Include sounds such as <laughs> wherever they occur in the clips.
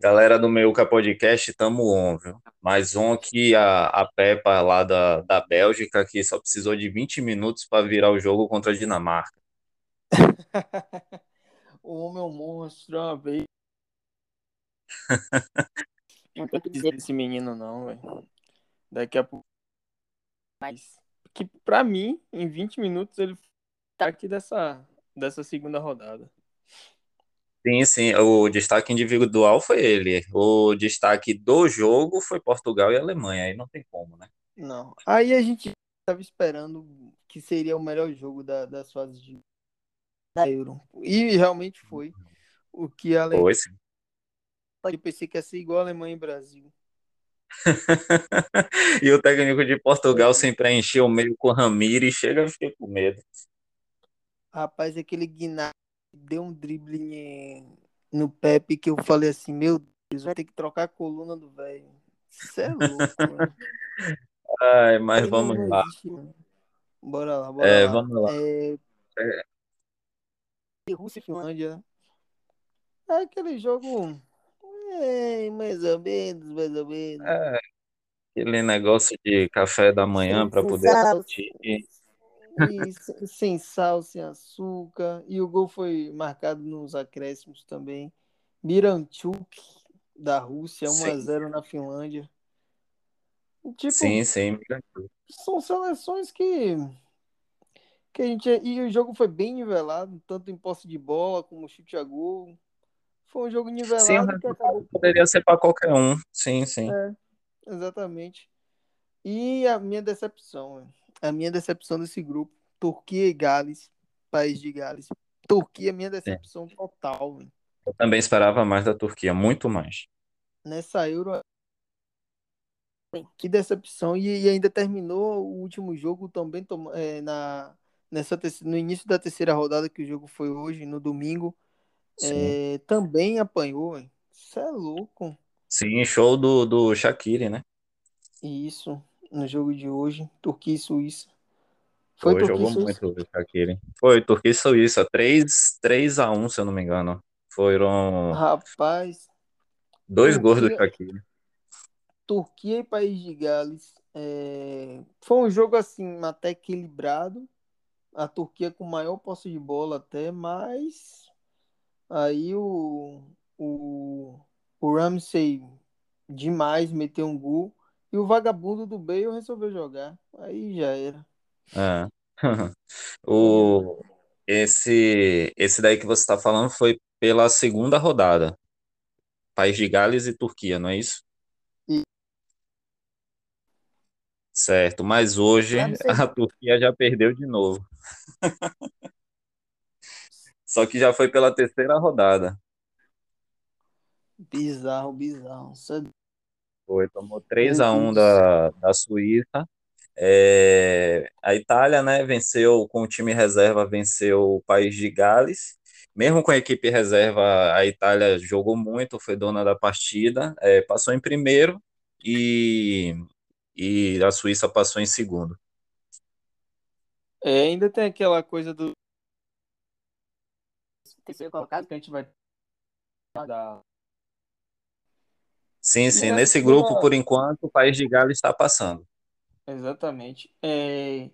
Galera do Meiuca Podcast, tamo on, viu? Mais um que a, a Peppa lá da, da Bélgica, que só precisou de 20 minutos para virar o jogo contra a Dinamarca. <laughs> o homem é um monstro, uma vez. <laughs> Não tem que dizer desse menino, não, velho. Daqui a pouco. Mas, que pra mim, em 20 minutos, ele tá aqui dessa, dessa segunda rodada. Sim, sim, o destaque individual foi ele. O destaque do jogo foi Portugal e Alemanha. Aí não tem como, né? Não. Aí a gente estava esperando que seria o melhor jogo da, das fases de, da Euro. E realmente foi. O que a Alemanha. Foi, sim. Eu pensei que ia ser igual a Alemanha e Brasil. <laughs> e o técnico de Portugal sem preencher o meio com o Ramires, chega, eu fiquei com medo. Rapaz, aquele Guiná deu um drible no Pepe que eu falei assim, meu Deus, vai ter que trocar a coluna do velho. Isso é <laughs> louco, mano. Ai, mas Ele vamos lá. Existe, bora lá, bora é, lá. Vamos lá. É... É... Rússia e Finlândia, né? É aquele jogo. É, mais ou menos, mais ou menos. É, aquele negócio de café da manhã para poder assistir. E sem sal, sem açúcar. E o gol foi marcado nos acréscimos também. Miranchuk, da Rússia, 1x0 na Finlândia. Tipo, sim, sim. São seleções que. que a gente, e o jogo foi bem nivelado, tanto em posse de bola como chute a gol. Foi um jogo nivelado sim, que acabou... poderia ser para qualquer um. Sim, sim. É, exatamente. E a minha decepção, a minha decepção desse grupo, Turquia e Gales, país de Gales. Turquia, minha decepção é. total. Véio. Eu também esperava mais da Turquia, muito mais. Nessa Euro, que decepção. E, e ainda terminou o último jogo também é, na, nessa, no início da terceira rodada, que o jogo foi hoje, no domingo. É, também apanhou. Isso é louco. Sim, show do, do Shaqiri, né? Isso no jogo de hoje, Turquia e Suíça. Foi, Foi jogou muito o Shaqiri. Foi, Turquia e Suíça, 3, 3 a 1 se eu não me engano. Foram... Rapaz... Dois Turquia, gols do Shaqiri. Turquia e País de Gales. É... Foi um jogo, assim, até equilibrado. A Turquia com maior posse de bola até, mas... Aí o... O, o Ramsey demais meteu um gol. E o vagabundo do Bale resolveu jogar. Aí já era. É. <laughs> o, esse, esse daí que você está falando foi pela segunda rodada. País de Gales e Turquia, não é isso? E... Certo, mas hoje <laughs> a Turquia já perdeu de novo. <laughs> Só que já foi pela terceira rodada. Bizarro, bizarro. Foi, tomou 3 a 1 da, da Suíça. É, a Itália, né, venceu com o time reserva, venceu o país de Gales. Mesmo com a equipe reserva, a Itália jogou muito, foi dona da partida, é, passou em primeiro e, e a Suíça passou em segundo. É, ainda tem aquela coisa do terceiro colocado que a gente vai dar Sim, sim. Nesse grupo, por enquanto, o País de Gales está passando. Exatamente. É...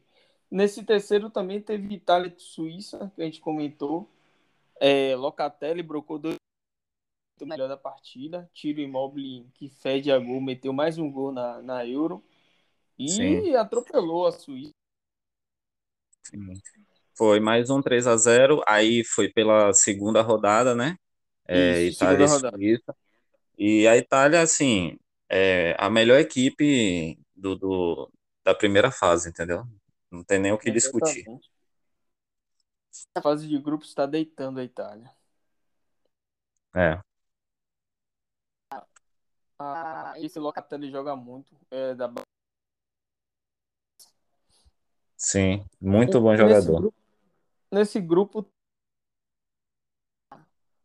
Nesse terceiro também teve Itália e Suíça, que a gente comentou. É, Locatelli brocou dois o melhor da partida. Tiro Immobile, que fede a gol, meteu mais um gol na, na Euro. E Sim. atropelou a Suíça. Sim. Foi mais um 3 a 0 Aí foi pela segunda rodada, né? É, Isso, Itália e Suíça. E a Itália, assim, é a melhor equipe do, do da primeira fase, entendeu? Não tem nem o que discutir. A fase de grupos está deitando a Itália. É. Ah, esse Locatelli joga muito. É da... Sim, muito bom jogador. Nesse grupo, nesse grupo,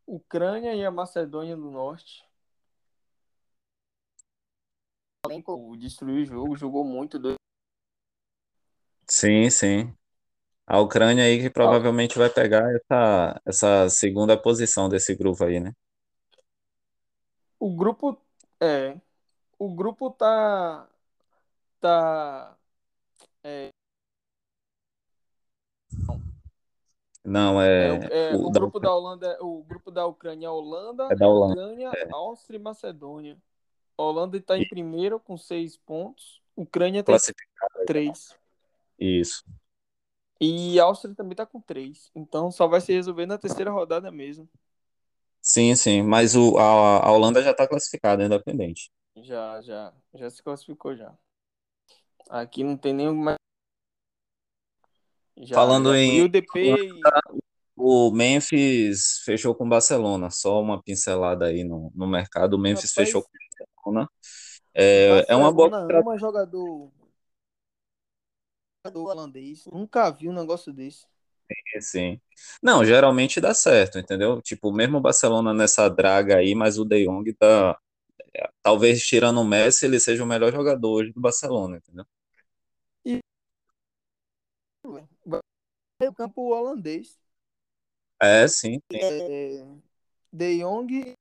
Ucrânia e a Macedônia do Norte destruiu o jogo, jogou muito. Do... Sim, sim. A Ucrânia aí que provavelmente vai pegar essa, essa segunda posição desse grupo aí, né? O grupo é, o grupo tá tá é, Não, é, é é, o o da, grupo da Holanda, o grupo da Ucrânia é Holanda, é da Holanda. Ucrânia, É, Áustria e Macedônia. A Holanda está em primeiro com seis pontos, Ucrânia está em classificado. três Isso. e a Áustria também está com três. Então só vai se resolver na terceira rodada mesmo. Sim, sim, mas o, a, a Holanda já está classificada, independente. Já, já, já se classificou já. Aqui não tem nenhum mais. Já, Falando já em E o Memphis fechou com o Barcelona, só uma pincelada aí no, no mercado. O Memphis fechou Rapaz, com o Barcelona. É, é uma boa ama jogador, jogador holandês. Nunca vi um negócio desse. contratação, sim. Não, geralmente dá certo, entendeu? Tipo, mesmo o Barcelona nessa draga aí, mas o De Jong tá, talvez tirando o Messi, ele seja o melhor jogador hoje do Barcelona, entendeu? E o campo holandês. É, sim, sim. É, De Jong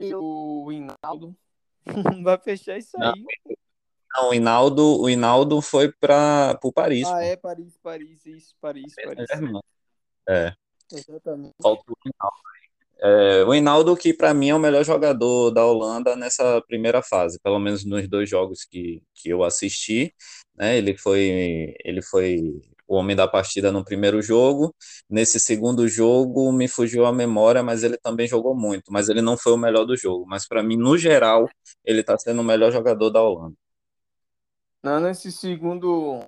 e o Hinaldo. <laughs> Vai fechar isso Não, aí. não, o Hinaldo, o Hinaldo foi para o Paris, Ah, pô. é Paris, Paris, isso, Paris, Paris. Saint-Germain. É, Exatamente. faltou o Hinaldo. É, o Hinaldo, que para mim é o melhor jogador da Holanda nessa primeira fase, pelo menos nos dois jogos que, que eu assisti, né? Ele foi, ele foi o homem da partida no primeiro jogo. Nesse segundo jogo me fugiu a memória, mas ele também jogou muito, mas ele não foi o melhor do jogo. Mas para mim, no geral, ele está sendo o melhor jogador da Holanda. Não, nesse segundo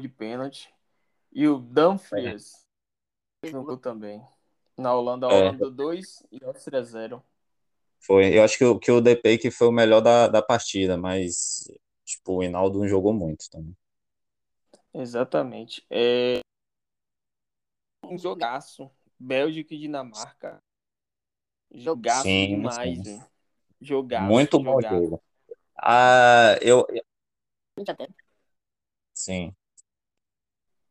de pênalti. E o Dumfries no gol também. Na Holanda, a É, Holanda 2 e Áustria 0. foi. Eu acho que, o- que o DP que foi o melhor da, da partida, mas tipo, o Hinaldo não jogou muito também. Exatamente. É um jogaço. Bélgica e Dinamarca. Jogaço Sim, demais, sim. velho. Jogaço, Muito bom jogaço. jogo. Ah, eu, sim.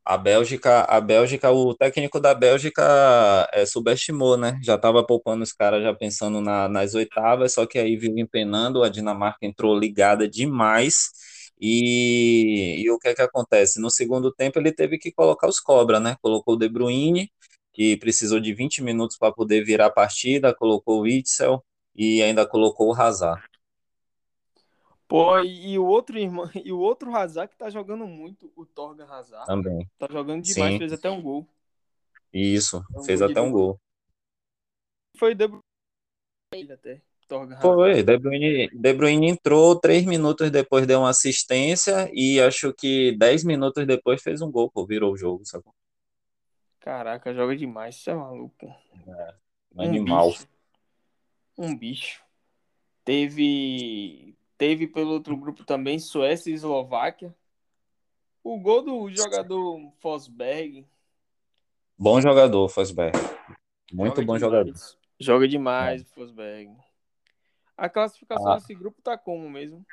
A Bélgica, a Bélgica, o técnico da Bélgica é, subestimou, né? Já estava poupando os caras, já pensando na- nas oitavas, só que aí viu empenando, a Dinamarca entrou ligada demais. E, e o que é que acontece? No segundo tempo ele teve que colocar os cobra, né? Colocou o De Bruyne, que precisou de 20 minutos para poder virar a partida, colocou o Witsel e ainda colocou o Hazard Pô, e, o outro irmão, <laughs> e o outro Hazard que tá jogando muito, o Torgan Hazard. também. Tá jogando demais, Sim, fez até um gol. isso. Um Fez gol até um gol. Foi De até. Foi, De Bruyne, De Bruyne entrou três minutos depois deu uma assistência e acho que dez minutos depois fez um gol, pô, virou o jogo, sacou? Caraca, joga demais, isso é maluco. É, um animal. bicho, um bicho. Teve, teve pelo outro grupo também Suécia e Eslováquia. O gol do jogador Fosberg Bom jogador, Fosberg. Muito joga bom jogador. demais. Joga É. demais o Fosberg. A classificação A, desse grupo tá como mesmo?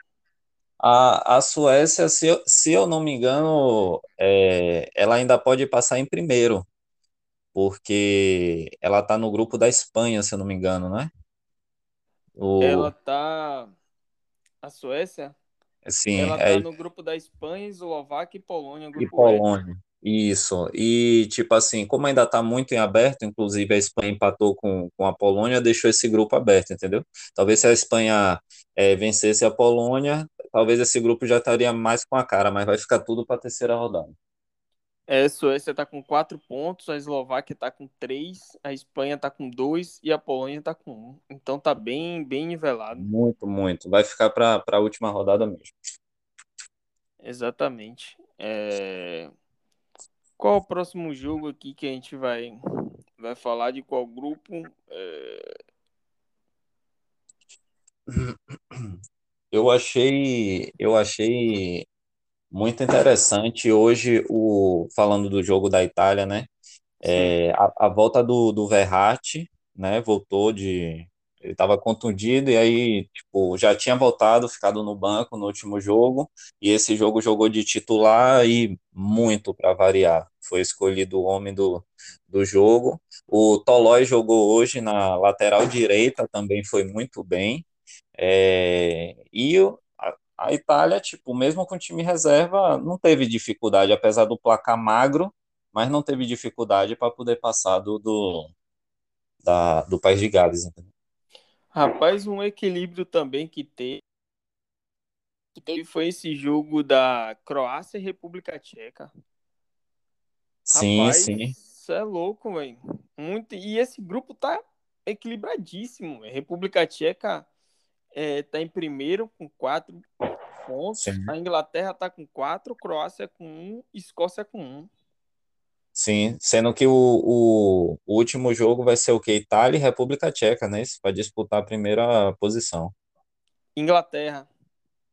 a, a Suécia, se eu, se eu não me engano, é, ela ainda pode passar em primeiro, porque ela tá no grupo da Espanha, se eu não me engano, né? Ela O, tá. A Suécia? sim, Ela é tá no grupo da Espanha, Eslováquia e Polônia, grupo E. Polônia. Isso. E, tipo assim, como ainda está muito em aberto, inclusive a Espanha empatou com, com a Polônia, deixou esse grupo aberto, entendeu? Talvez se a Espanha eh, vencesse a Polônia, talvez esse grupo já estaria mais com a cara, mas vai ficar tudo para a terceira rodada. É, a Suécia tá com 4 pontos, a Eslováquia tá com 3, a Espanha tá com 2 e a Polônia tá com 1. Então tá bem, bem nivelado. Muito, muito. Vai ficar para a última rodada mesmo. Exatamente. É, Qual o próximo jogo aqui que a gente vai, vai falar de qual grupo? É, Eu achei, eu achei muito interessante hoje o falando do jogo da Itália, né? É, a, a volta do, do Verratti, né? Voltou de. Ele estava contundido e aí, tipo, já tinha voltado, ficado no banco no último jogo, e esse jogo jogou de titular e muito para variar. foi escolhido o homem do, do jogo. O Tolói jogou hoje na lateral direita, também foi muito bem. É, e a, a Itália, tipo, mesmo com o time reserva, não teve dificuldade, apesar do placar magro, mas não teve dificuldade para poder passar do, do, da, do País de Gales. Entendeu? Rapaz, um equilíbrio também que teve, que teve foi esse jogo da Croácia e República Tcheca. Sim, Rapaz, sim. Isso é louco, velho. Muito. E esse grupo tá equilibradíssimo. República Tcheca é, tá em primeiro com quatro pontos. Sim. A Inglaterra tá com quatro, Croácia com um, Escócia com um. Sim, sendo que o, o, o último jogo vai ser o quê? Itália e República Tcheca, né? Para disputar a primeira posição. Inglaterra.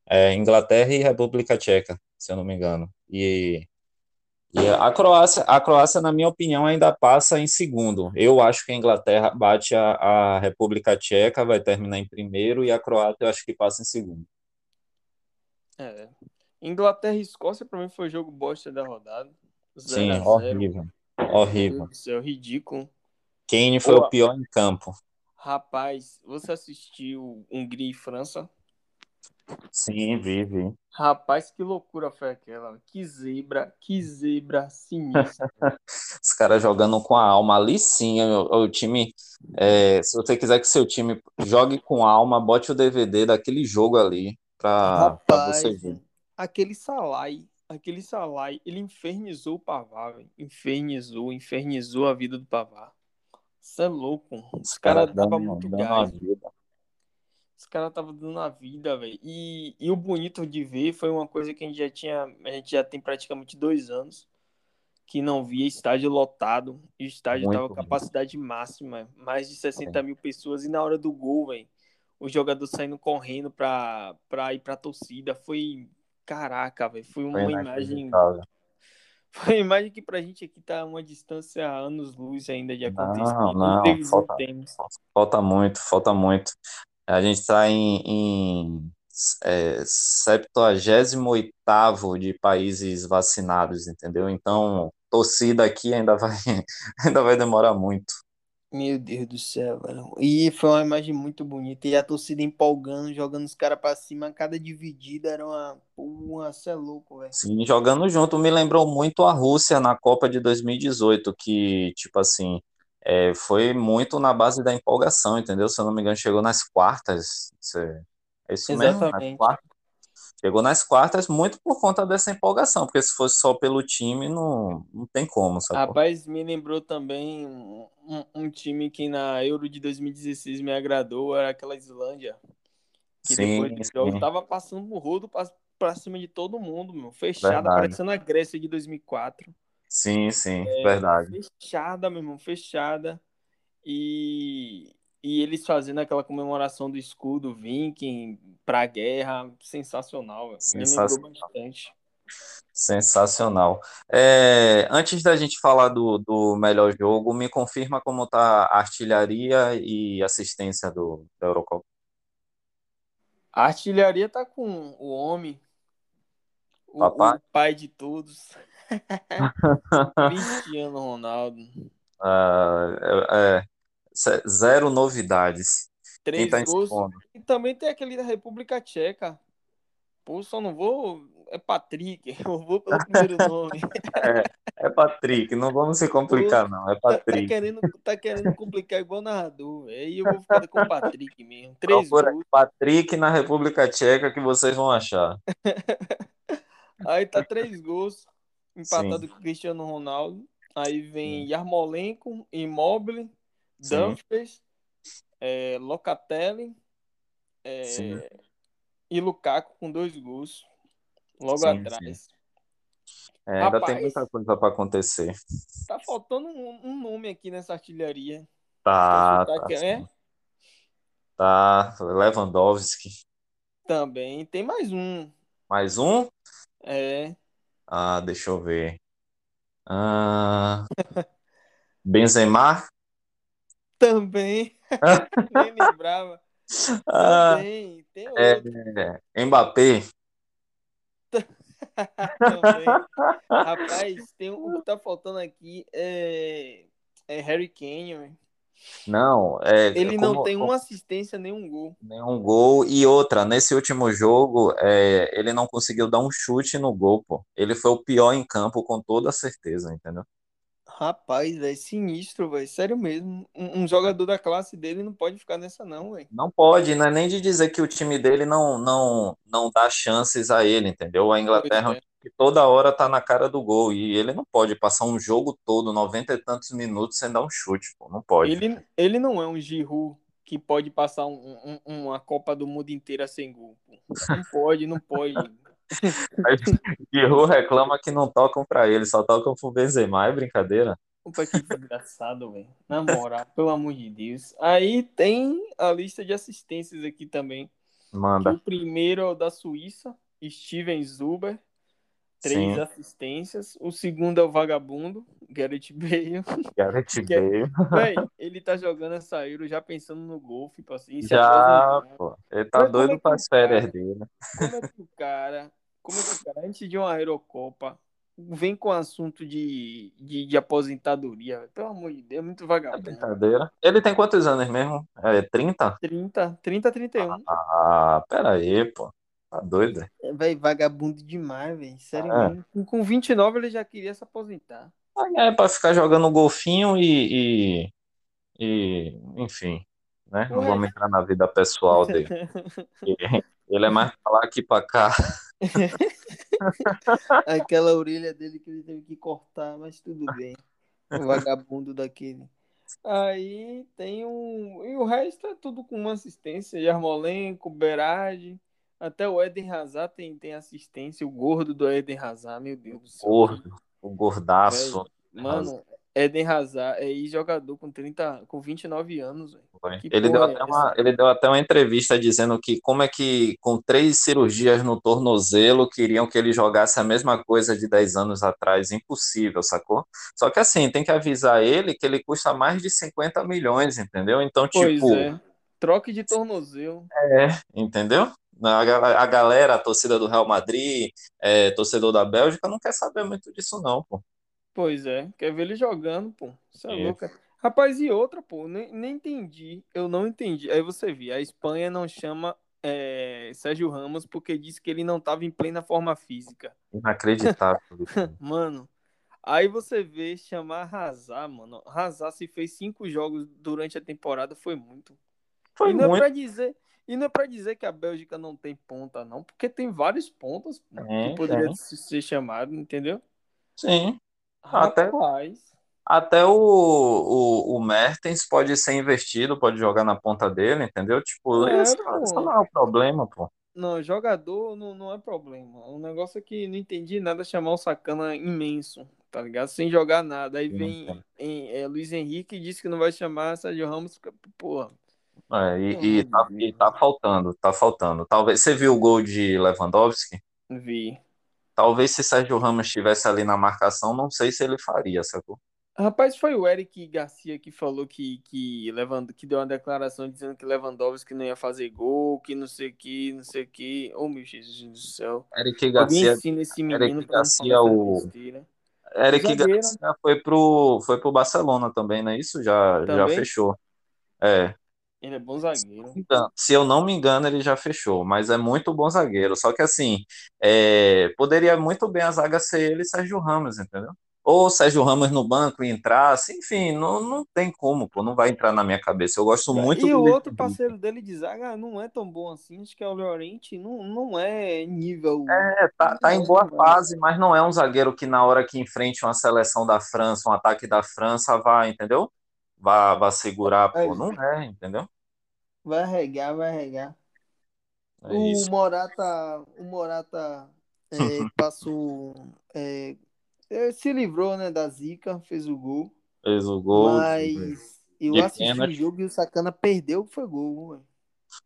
É Inglaterra e República Tcheca, se eu não me engano. E, e a Croácia, a Croácia, na minha opinião, ainda passa em segundo. Eu acho que a Inglaterra bate a, a República Tcheca, vai terminar em primeiro, e a Croácia eu acho que passa em segundo. É. Inglaterra e Escócia, pra mim, foi o jogo bosta da rodada. 0 Sim, a 0 horrível. Horrível. Céu, ridículo. Kane foi Pô. o pior em campo. Rapaz, você assistiu Hungria e França? Sim, vi, vi. Rapaz, que loucura foi aquela. Que zebra, que zebra sinistra. <laughs> Os caras jogando com a alma ali sim, o, o time. é, se você quiser que seu time jogue com alma, bote o DVD daquele jogo ali pra, pra você Rapaz, ver. aquele Salai, aquele Salai, ele infernizou o Pavar, velho. Infernizou, infernizou a vida do Pavar. Isso é louco. Os caras caras davam dando, muito dando gás. vida. Os caras estavam dando a vida, velho. E, e o bonito de ver foi uma coisa que a gente já tinha. A gente já tem praticamente dois anos que não via estádio lotado. E o estádio Muito tava com bom. capacidade máxima, mais de 60 mil pessoas. E na hora do gol, velho, o jogador saindo correndo pra, pra ir pra torcida. Foi. Caraca, velho. Foi uma Foi imagem. <laughs> Foi uma imagem que pra gente aqui tá uma distância a anos-luz ainda de acontecer. Não, não, Inclusive, falta, falta muito, falta muito. A gente está em, em é, 78º de países vacinados, entendeu? Então, torcida aqui ainda vai, <laughs> ainda vai demorar muito. Meu Deus do céu, velho. E foi uma imagem muito bonita. E a torcida empolgando, jogando os caras pra cima. Cada dividida era uma. Uma, cê é louco, velho. Sim, jogando junto, me lembrou muito a Rússia na Copa de 2018, que, tipo assim, é, foi muito na base da empolgação, entendeu? Se eu não me engano, chegou nas quartas. É isso mesmo? Nas Exatamente. quartas. Chegou nas quartas muito por conta dessa empolgação, porque se fosse só pelo time, não, não tem como, sacou? Rapaz, me lembrou também um, um- time que na Euro de 2016 me agradou, era aquela Islândia. Que depois Sim, do jogo tava passando o rodo pra, pra cima de todo mundo, meu. Fechada, verdade. parecendo a Grécia de 2004. Sim, sim, É, verdade. fechada, meu irmão, fechada. E, e eles fazendo aquela comemoração do escudo Viking pra guerra, sensacional, velho. me lembrou Sensacional. bastante. Sensacional. É, antes da gente falar do, do melhor jogo, me confirma como tá a artilharia e assistência do, da Eurocopa. A artilharia tá com o homem, o, o pai de todos, <laughs> Cristiano Ronaldo. Ah, é, é, zero novidades. Três tá gols. E também tem aquele da República Tcheca. Pô, só não vou. É Patrick, <laughs> eu vou pelo primeiro <laughs> nome. É Patrick, não vamos se complicar, não. É Tá, tá Patrick. querendo, tá querendo complicar igual narrador. Aí eu vou ficar com o Patrick mesmo. <laughs> Três Procura gols. Patrick na República Tcheca que vocês vão achar. Aí tá três gols. Empatado Sim. com o Cristiano Ronaldo. Aí vem Sim. Yarmolenko, Immobile. Dumfries, é, Locatelli é, Sim. e Lukaku com dois gols. Logo Sim, atrás. É, ainda tem Rapaz. muita coisa para acontecer. Tá faltando um, um nome aqui nessa artilharia. Tá, tá, é? sim. Tá, Lewandowski. Também. Tem mais um. Mais um? É. Ah, deixa eu ver. Ah, <laughs> Benzema? Também. <laughs> Nem lembrava. Ah, Também. Tem é, outro. Mbappé? <laughs> Também. Rapaz, tem, um- o que tá faltando aqui é, é Harry Kane. Não, é Ele não como, tem como uma assistência nem um gol. nenhum gol. E outra, nesse último jogo, é, ele não conseguiu dar um chute no gol, pô. Ele foi o pior em campo com toda certeza, entendeu? Rapaz, velho, sinistro, velho. Sério mesmo. Um, um jogador da classe dele não pode ficar nessa, não, velho. Não pode, não é nem de dizer que o time dele não, não, não dá chances a ele, entendeu? A Pois Inglaterra é é. que toda hora tá na cara do gol e ele não pode passar um jogo todo, 90 e tantos minutos sem dar um chute, pô, não pode. Ele, ele não é um Giroud que pode passar um- um- uma Copa do Mundo inteira sem gol. pô. Não pode, não pode. Giroud reclama que não tocam pra ele, só tocam pro Benzema, é brincadeira? Opa, que desgraçado, velho. Na moral, pelo amor de Deus. Aí tem a lista de assistências aqui também. Manda. o primeiro é o da Suíça, Steven Zuber, três Sim, assistências. O segundo é o vagabundo, Gareth Bale. Gareth <laughs> Que é- Bale. Véi, ele tá jogando essa Euro já pensando no gol, tipo assim, Já, pô, ele tá Mas é doido que para o as férias dele. Como é que o cara, como é que o cara, antes de uma Eurocopa, vem com assunto de, de, de aposentadoria? Pelo amor de Deus, é muito É vagabundo. brincadeira. Ele tem quantos anos mesmo? É 30? 30, 30, 31. Ah, pera aí, pô. Tá doido? É, vagabundo demais, velho. Sério É. mesmo. Com- Com 29 ele já queria se aposentar. É pra ficar jogando golfinho e, e, e, enfim, né? Não vamos entrar na vida pessoal dele. <laughs> Ele- Ele é mais pra lá que pra cá. <laughs> Aquela orelha dele que ele teve que cortar, mas tudo bem. O vagabundo daquele. Aí tem um. E o resto é tudo com uma assistência. Yarmolenko, Berardi. Até o Eden Hazard tem, tem assistência. O gordo do Eden Hazard, meu Deus do céu. Gordo, o gordaço. Mano, Eden Hazard é ex-jogador com 30, com 29 anos, Ele deu, porra é até uma, ele deu até uma entrevista dizendo que como é que com três cirurgias no tornozelo queriam que ele jogasse a mesma coisa de 10 anos atrás. Impossível, sacou? Só que assim, tem que avisar ele que ele custa mais de 50 milhões, entendeu? Então, Pois tipo, é. Troque de tornozelo. entendeu? A, ga- a galera, a torcida do Real Madrid, é, torcedor da Bélgica, não quer saber muito disso, não, pô. Pois é. Quer ver ele jogando, pô. Você é É. louco. Rapaz, e outra, pô, nem, nem entendi. Eu não entendi. Aí você vê, a Espanha não chama é, Sérgio Ramos porque disse que ele não tava em plena forma física. Inacreditável. isso. <laughs> Mano, aí você vê chamar Hazard, mano. Hazard se fez cinco jogos durante a temporada, foi muito. Foi e não é muito. pra dizer, e não é pra dizer que a Bélgica não tem ponta, não, porque tem vários pontas pô, Tem, que poderia tem. ser chamado, entendeu? Sim. Até- Rapaz, Até o, o, o Mertens pode ser investido, pode jogar na ponta dele, entendeu? Tipo, É, não é o problema, pô. não, jogador não, não é problema. O negócio é que não entendi nada chamar o sacana imenso, tá ligado? Sem jogar nada. Aí vem em, é, Luiz Henrique e disse que não vai chamar Sérgio Ramos, porra. É, e, e tá, e tá faltando, tá faltando. Talvez você viu o gol de Lewandowski? Vi. Talvez se Sérgio Ramos estivesse ali na marcação, não sei se ele faria, sacou? Rapaz, foi o Eric Garcia que falou que, que, Lewand... que deu uma declaração dizendo que Lewandowski não ia fazer gol, que não sei o que, não sei o que. Ô, meu Jesus do céu. Eric Alguém Garcia, ensina esse Eric menino não Garcia, o- besteira. Eric zagueiro. Garcia foi pro, foi pro Barcelona também, não é isso? Já, já Também? fechou. É, Ele é bom zagueiro. Se eu não me engano, ele já fechou, mas é muito bom zagueiro. Só que assim, é, poderia muito bem a zaga ser ele e Sérgio Ramos, entendeu? Ou Sérgio Ramos no banco e entrasse, enfim, não, não tem como, pô, não vai entrar na minha cabeça. Eu gosto muito e o outro parceiro dele de zaga não é tão bom assim. Acho que é o Llorente. Não, não é nível. É, tá, tá em boa fase, mas não é um zagueiro que na hora que enfrente uma seleção da França, um ataque da França, vai, entendeu? Vai, vai segurar, pô, É. não é, entendeu? Vai regar, vai regar. É o isso. Morata, o Morata é, <laughs> passou, é, é, se livrou, né, da zica, fez o gol. Fez o gol. Mas eu de assisti pênalti. o jogo e o Sacana perdeu, que foi gol, ué.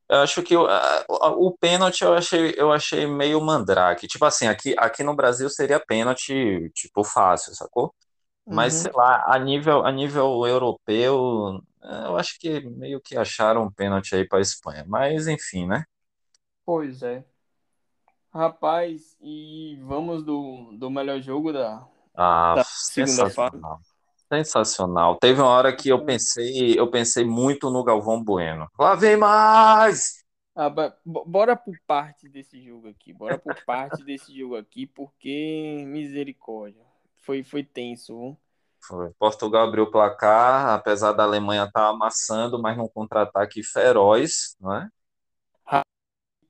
Eu acho que o, o pênalti eu achei, eu achei meio mandrake. Tipo assim, aqui, aqui no Brasil seria pênalti, tipo, fácil, sacou? Mas, Uhum. sei lá, a nível, a nível europeu, eh, eu acho que meio que acharam um pênalti aí pra Espanha. Mas, enfim, né? Pois é. Rapaz, e vamos do, do melhor jogo da, Ah, da segunda fase. sensacional. Teve uma hora que eu pensei, eu pensei muito no Galvão Bueno. Lá vem mais! Ah, bora por parte desse jogo aqui. Bora por parte desse jogo aqui, porque misericórdia. Foi, foi tenso. Foi. Portugal abriu o placar, apesar da Alemanha estar amassando, mas num contra-ataque feroz, não é?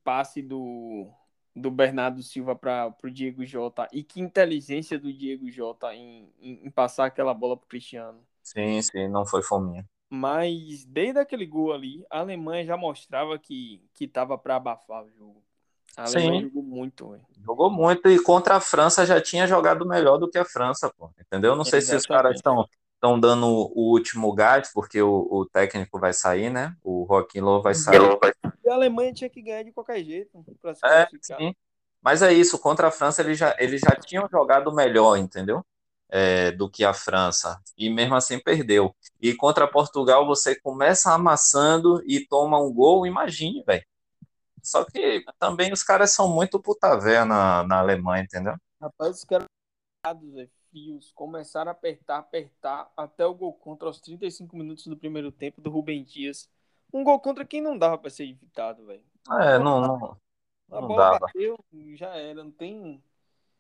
Passe do, do Bernardo Silva para o Diego Jota. E que inteligência do Diego Jota em, em, em passar aquela bola pro Cristiano. Sim, sim, não foi fominha. Mas desde aquele gol ali, a Alemanha já mostrava que, que tava para abafar o jogo. A Alemanha Sim. jogou muito, velho. Jogou muito e contra a França já tinha jogado melhor do que a França, pô. Entendeu? Não sei se os caras Exatamente. estão estão dando o último gás, porque o, o técnico vai sair, né? O Joaquim Low vai sair. E a Alemanha tinha que ganhar de qualquer jeito para se É, sim. Mas é isso, contra a França eles já, eles já tinham jogado melhor, entendeu? É, do que a França. E mesmo assim perdeu. E contra Portugal você começa amassando e toma um gol, imagine, velho. Só que também os caras são muito puta véia na, na Alemanha, entendeu? Rapaz, os caras Zé, frios começaram a apertar, apertar até o gol contra aos 35 minutos do primeiro tempo do Rubem Dias. Um gol contra quem não dava para ser evitado, velho. É, não, não, A não bola dava. bateu, já era, não tem.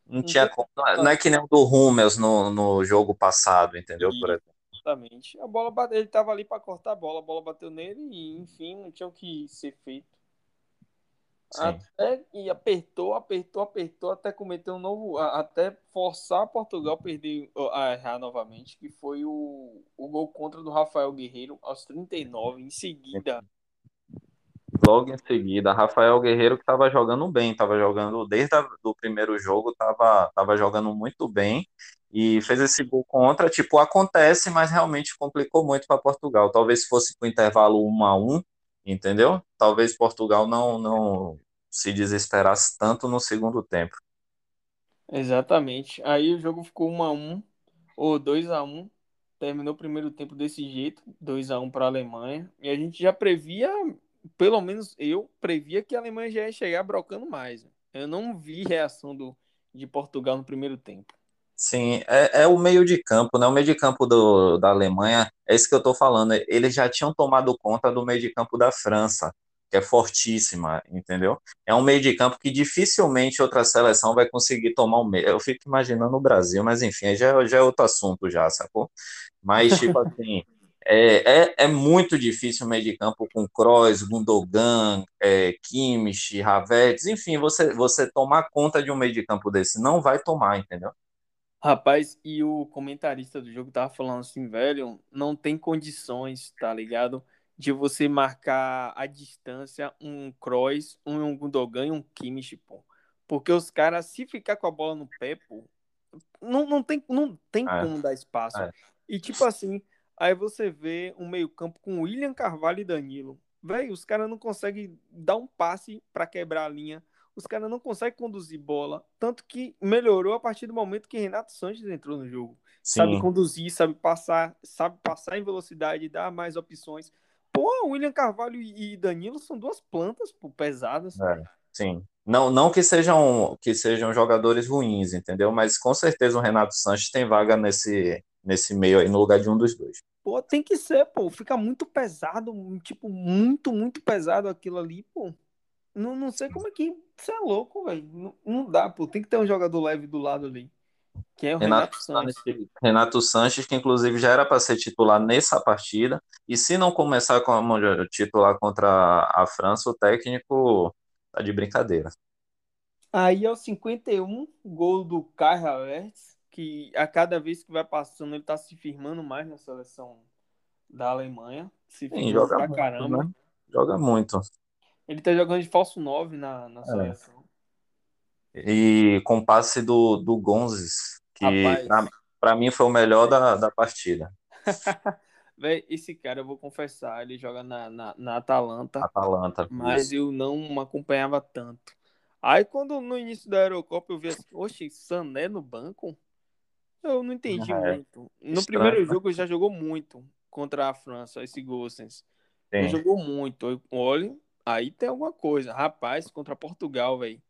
Não Não tinha tem como. Não é- é que nem o do Hummels no, no jogo passado, entendeu? Por exemplo. Exatamente. A bola bateu, ele tava ali para cortar a bola, a bola bateu nele e, enfim, não tinha o que ser feito. Sim. Até e apertou, apertou, apertou, até cometer um novo. Até forçar Portugal a perder, a errar novamente, que foi o, o gol contra do Rafael Guerreiro aos 39. Em seguida, Logo em seguida, Rafael Guerreiro que estava jogando bem, estava jogando desde do primeiro jogo, estava tava jogando muito bem e fez esse gol contra. Tipo, acontece, mas realmente complicou muito para Portugal. Talvez fosse para o intervalo 1 a 1, entendeu? Talvez Portugal não, não se desesperasse tanto no segundo tempo. exatamente. Aí o jogo ficou 1 a 1 ou 2 a 1 Terminou o primeiro tempo desse jeito, 2 a 1 para a Alemanha. E a gente já previa, pelo menos eu previa que a Alemanha já ia chegar brocando mais. Eu não vi reação do, de Portugal no primeiro tempo. Sim, é, é o meio de campo, né? O meio de campo do, da Alemanha, é isso que eu estou falando. Eles já tinham tomado conta do meio de campo da França, que é fortíssima, entendeu? É um meio de campo que dificilmente outra seleção vai conseguir tomar o meio. Eu fico imaginando o Brasil, mas enfim, já, já é outro assunto já, sacou? Mas, tipo <laughs> assim, é, é, é muito difícil o meio de campo com Kroos, Gundogan, é, Kimmich, Havertz, enfim, você, você tomar conta de um meio de campo desse, não vai tomar, entendeu? Rapaz, e o comentarista do jogo tava falando assim, velho, não tem condições, tá ligado? De você marcar a distância um Kroos, um Gundogan e um Kimmich, pô. Porque os caras, se ficar com a bola no pé, pô, não, não tem, não tem É, como dar espaço. é. E tipo assim, aí você vê um meio-campo com William Carvalho e Danilo. Velho, os caras não conseguem dar um passe pra quebrar a linha. Os caras não conseguem conduzir bola. Tanto que melhorou a partir do momento que Renato Sanches entrou no jogo. Sabe Sim, conduzir, sabe passar, sabe passar em velocidade, dar mais opções. Pô, William Carvalho e Danilo são duas plantas pô, pesadas. é, sim. Não, não que sejam que sejam jogadores ruins, entendeu? Mas com certeza o Renato Sanches tem vaga nesse, nesse meio aí, no lugar de um dos dois. Pô, tem que ser, pô. Fica muito pesado, tipo, muito, muito pesado aquilo ali, pô. Não, não sei como é que. Você é louco, velho. Não, não dá, pô. Tem que ter um jogador leve do lado ali. Que é o Renato Renato Sanches. Sanches, Renato Sanches, que inclusive já era para ser titular nessa partida, e se não começar como titular contra a França, o técnico tá de brincadeira. Aí é o 51, gol do Kai Havertz, que a cada vez que vai passando ele tá se firmando mais na seleção da Alemanha. Se Sim, firmando joga pra muito, caramba. né? Joga muito. Ele tá jogando de falso 9 na, na É. seleção. E com passe do, do Gonzes, que pra mim foi o melhor da, da partida. <laughs> Véi, esse cara, eu vou confessar, ele joga na, na, na Atalanta, Atalanta. mas isso. eu não acompanhava tanto. Aí quando no início da Eurocopa eu vi assim, oxe, Sané no banco? Eu não entendi É, muito. No estranho, primeiro né? jogo ele já jogou muito contra a França, esse Gossens. Ele jogou muito. Olha, aí tem alguma coisa. Rapaz, contra Portugal, velho.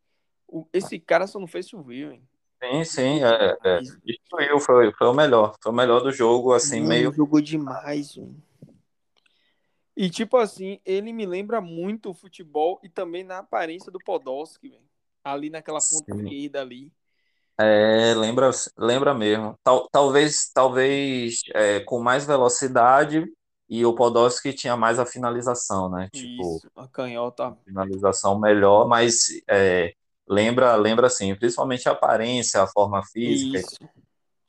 Esse cara só não fez chover, hein? Sim, sim, é, é. Destruiu, foi, foi o melhor. Foi o melhor do jogo, assim, meio. jogou demais, mano. E tipo assim, ele me lembra muito o futebol e também na aparência do Podolski, velho. Ali naquela ponta Sim. esquerda ali. É, lembra, lembra mesmo. Tal, talvez, talvez é, com mais velocidade e o Podolski tinha mais a finalização, né? Tipo, Isso, a canhota. finalização melhor, mas é, lembra, lembra assim, principalmente a aparência, a forma física. Isso.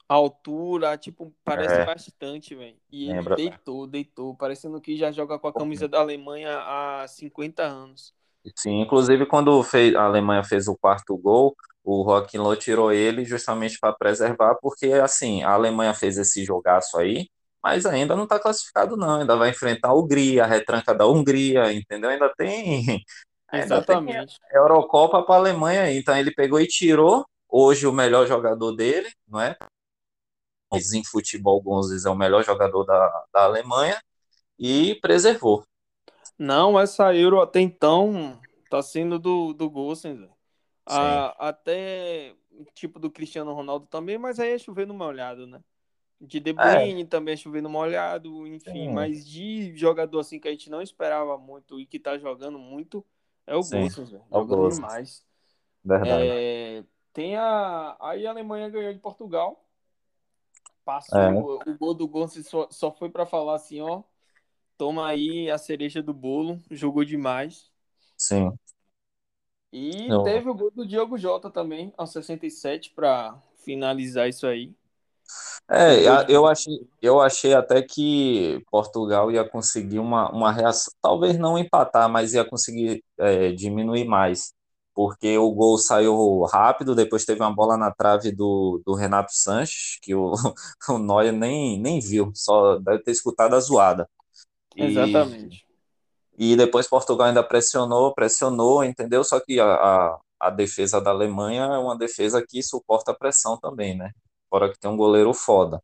A altura, tipo, parece É. bastante, velho. E ele Lembra. deitou, deitou, parecendo que já joga com a camisa da Alemanha há 50 anos. Sim, inclusive quando fez, a Alemanha fez o quarto gol, o Löw tirou ele justamente para preservar, porque assim, a Alemanha fez esse jogaço aí, mas ainda não está classificado não, ainda vai enfrentar a Hungria, a retranca da Hungria, entendeu? Ainda tem, <laughs> ainda tem Exatamente. Eurocopa para a Alemanha, aí. então ele pegou e tirou hoje o melhor jogador dele, não é? Em futebol, Gonzalez é o melhor jogador da, da Alemanha e preservou. Não, essa Euro até então tá sendo do, do. Sim, A- Até tipo do Cristiano Ronaldo também, mas aí é chover no molhado, né? De De é, Bruyne também é chover no molhado, enfim, sim, mas de jogador assim que a gente não esperava muito e que tá jogando muito é o Gosens, velho. é o Gozens, demais. verdade. É, tem a. Aí a Alemanha ganhou de Portugal. É, Passou. O gol do Gosens só, só foi pra falar assim, ó. Toma aí a cereja do bolo. Jogou demais. sim. E Eu- teve o gol do Diogo Jota também, aos 67, pra finalizar isso aí. É, eu achei, eu achei até que Portugal ia conseguir uma, uma reação, talvez não empatar, mas ia conseguir é, diminuir mais, porque o gol saiu rápido, depois teve uma bola na trave do, do Renato Sanches, que o, <laughs> o Neuer nem, nem viu, só deve ter escutado a zoada. E, Exatamente. e depois Portugal ainda pressionou, pressionou, entendeu? Só que a, a, a defesa da Alemanha é uma defesa que suporta a pressão também, né? Fora que tem um goleiro foda.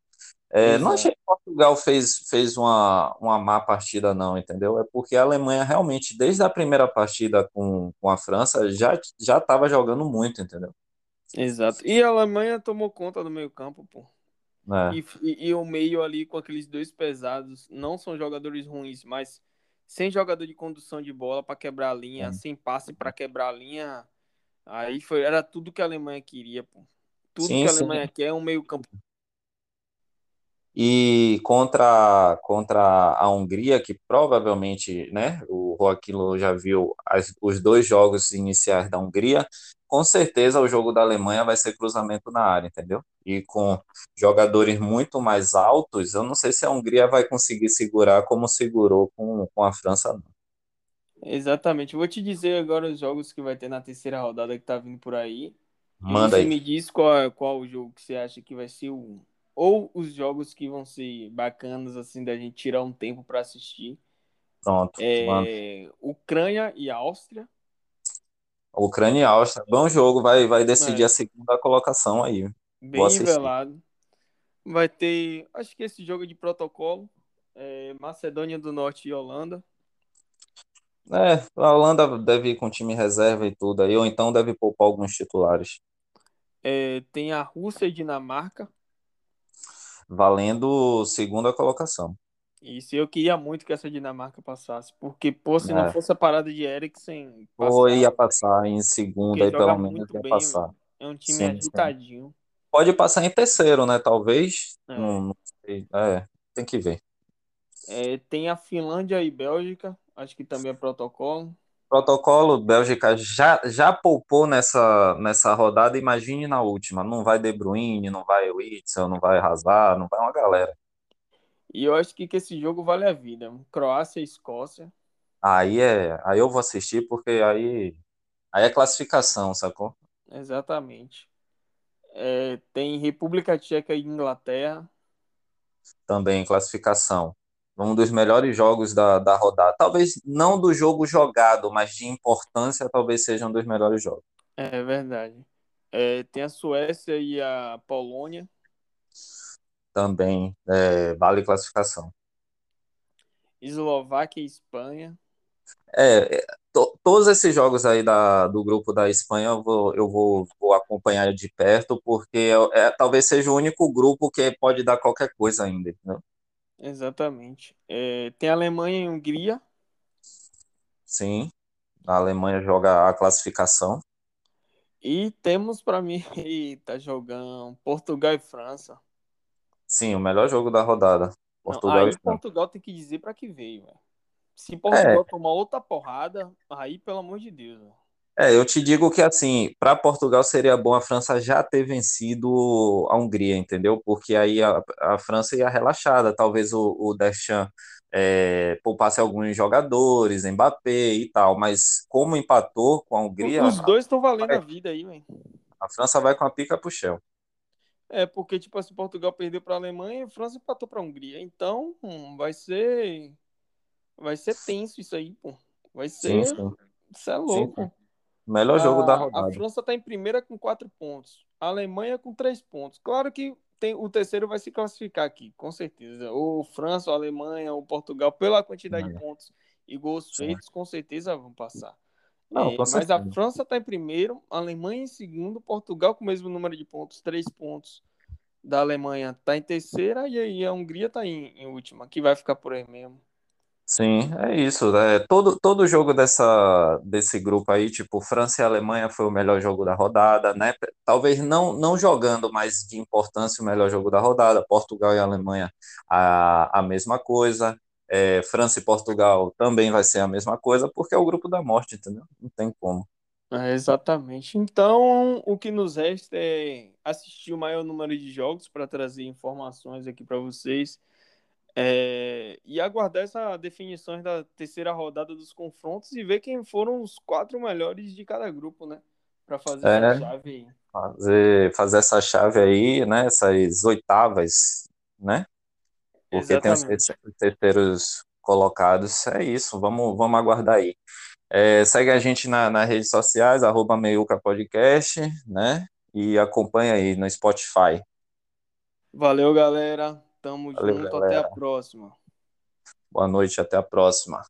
É, não achei Exato. que Portugal fez, fez uma, uma má partida, não, entendeu? É porque a Alemanha realmente, desde a primeira partida com, com a França, já já estava jogando muito, entendeu? Exato. E a Alemanha tomou conta do meio-campo, pô. É, E, e, e o meio ali com aqueles dois pesados, não são jogadores ruins, mas sem jogador de condução de bola para quebrar a linha, sem passe para quebrar a linha, aí foi, era tudo que a Alemanha queria, pô. Tudo que sim. a sim. Alemanha quer é um meio-campo. E contra, contra a Hungria, que provavelmente, né, o Joaquim Low já viu as- os dois jogos iniciais da Hungria, com certeza o jogo da Alemanha vai ser cruzamento na área, entendeu? E com jogadores muito mais altos, eu não sei se a Hungria vai conseguir segurar como segurou com, com a França, não. Exatamente. Vou te dizer agora os jogos que vai ter na terceira rodada que tá vindo por aí. Manda aí. me diz qual, qual o jogo que você acha que vai ser o. Ou os jogos que vão ser bacanas, assim, da gente tirar um tempo para assistir. Pronto, manda. É, Ucrânia e Áustria. Ucrânia e Áustria, bom jogo, vai, vai decidir a É, segunda colocação aí. Bem nivelado. Vai ter, acho que esse jogo é de protocolo. é, Macedônia do Norte e Holanda. É, a Holanda deve ir com time reserva e tudo aí, ou então deve poupar alguns titulares. É, tem a Rússia e Dinamarca. valendo segunda colocação. Isso eu queria muito que essa Dinamarca passasse. Porque, pô, se não É, fosse a parada de Eriksen, ou ia passar em segunda e pelo menos ia bem, passar. É um time Sim, sim. agitadinho. Pode passar em terceiro, né? Talvez. É. Não, não sei. É, tem que ver. É, tem a Finlândia e Bélgica. Acho que também é protocolo. Protocolo, Bélgica já, já poupou nessa, nessa rodada, imagine na última. Não vai De Bruyne, não vai Witzel, não vai Hazard, não vai uma galera. E eu acho que, que esse jogo vale a vida. Croácia e Escócia. Aí é, aí eu vou assistir porque aí, aí é classificação, sacou? Exatamente. É, tem República Tcheca e Inglaterra. também classificação. Um dos melhores jogos da, da rodada. Talvez não do jogo jogado, mas de importância, talvez seja um dos melhores jogos. É verdade. É, tem a Suécia e a Polônia. Também é, vale classificação. Eslováquia e Espanha. É, to, todos esses jogos aí da, do grupo da Espanha eu vou, eu vou, vou acompanhar de perto, porque é, é, talvez seja o único grupo que pode dar qualquer coisa ainda, entendeu? Exatamente. É, tem Alemanha e Hungria. Sim, a Alemanha joga a classificação. E temos para mim, <laughs> eita, jogando Portugal e França. Sim, o melhor jogo da rodada. Portugal Não, aí Portugal tem que dizer para que veio. Se Portugal é. tomar outra porrada, aí pelo amor de Deus. Véio. É, eu te digo que assim, para Portugal seria bom a França já ter vencido a Hungria, entendeu? Porque aí a, a França ia relaxada, talvez o, o Deschamps é, poupasse alguns jogadores, Mbappé e tal, mas como empatou com a Hungria. Os dois estão valendo vai, a vida aí, velho. A França vai com a pica pro chão. É, porque, tipo assim, Portugal perdeu para a Alemanha e a França empatou para a Hungria. Então, hum, vai ser. Vai ser tenso isso aí, pô. Vai ser. Sim, sim. Isso é louco. Sim, Melhor a, jogo da rodada. A França tá em primeira com quatro pontos. A Alemanha com três pontos. Claro que tem, o terceiro vai se classificar aqui, com certeza. Ou França, ou Alemanha, ou Portugal, pela quantidade de pontos e gols feitos, com certeza vão passar. Não, é, mas a França está em primeiro, a Alemanha em segundo, Portugal com o mesmo número de pontos, três pontos da Alemanha está em terceira e aí a Hungria está em, em última, que vai ficar por aí mesmo. Sim, é isso. É, todo, todo jogo dessa, desse grupo aí, tipo, França e Alemanha foi o melhor jogo da rodada, né? Talvez não, não jogando, mas de importância o melhor jogo da rodada. Portugal e Alemanha a, a mesma coisa. É, França e Portugal também vai ser a mesma coisa, porque é o grupo da morte, entendeu? Não tem como. É, exatamente. Então, o que nos resta é assistir o maior número de jogos para trazer informações aqui para vocês é, e aguardar essa definições da terceira rodada dos confrontos e ver quem foram os quatro melhores de cada grupo, né? Para fazer é, essa chave aí. Fazer, fazer essa chave aí, né? Essas oitavas, né? Porque Exatamente. tem os terceiros colocados. É isso, vamos, vamos aguardar aí. É, segue a gente na, nas redes sociais, arroba Meiuca Podcast, né? E acompanha aí no Spotify. Valeu, galera. Tamo Valeu, junto, galera. até a próxima. Boa noite, até a próxima.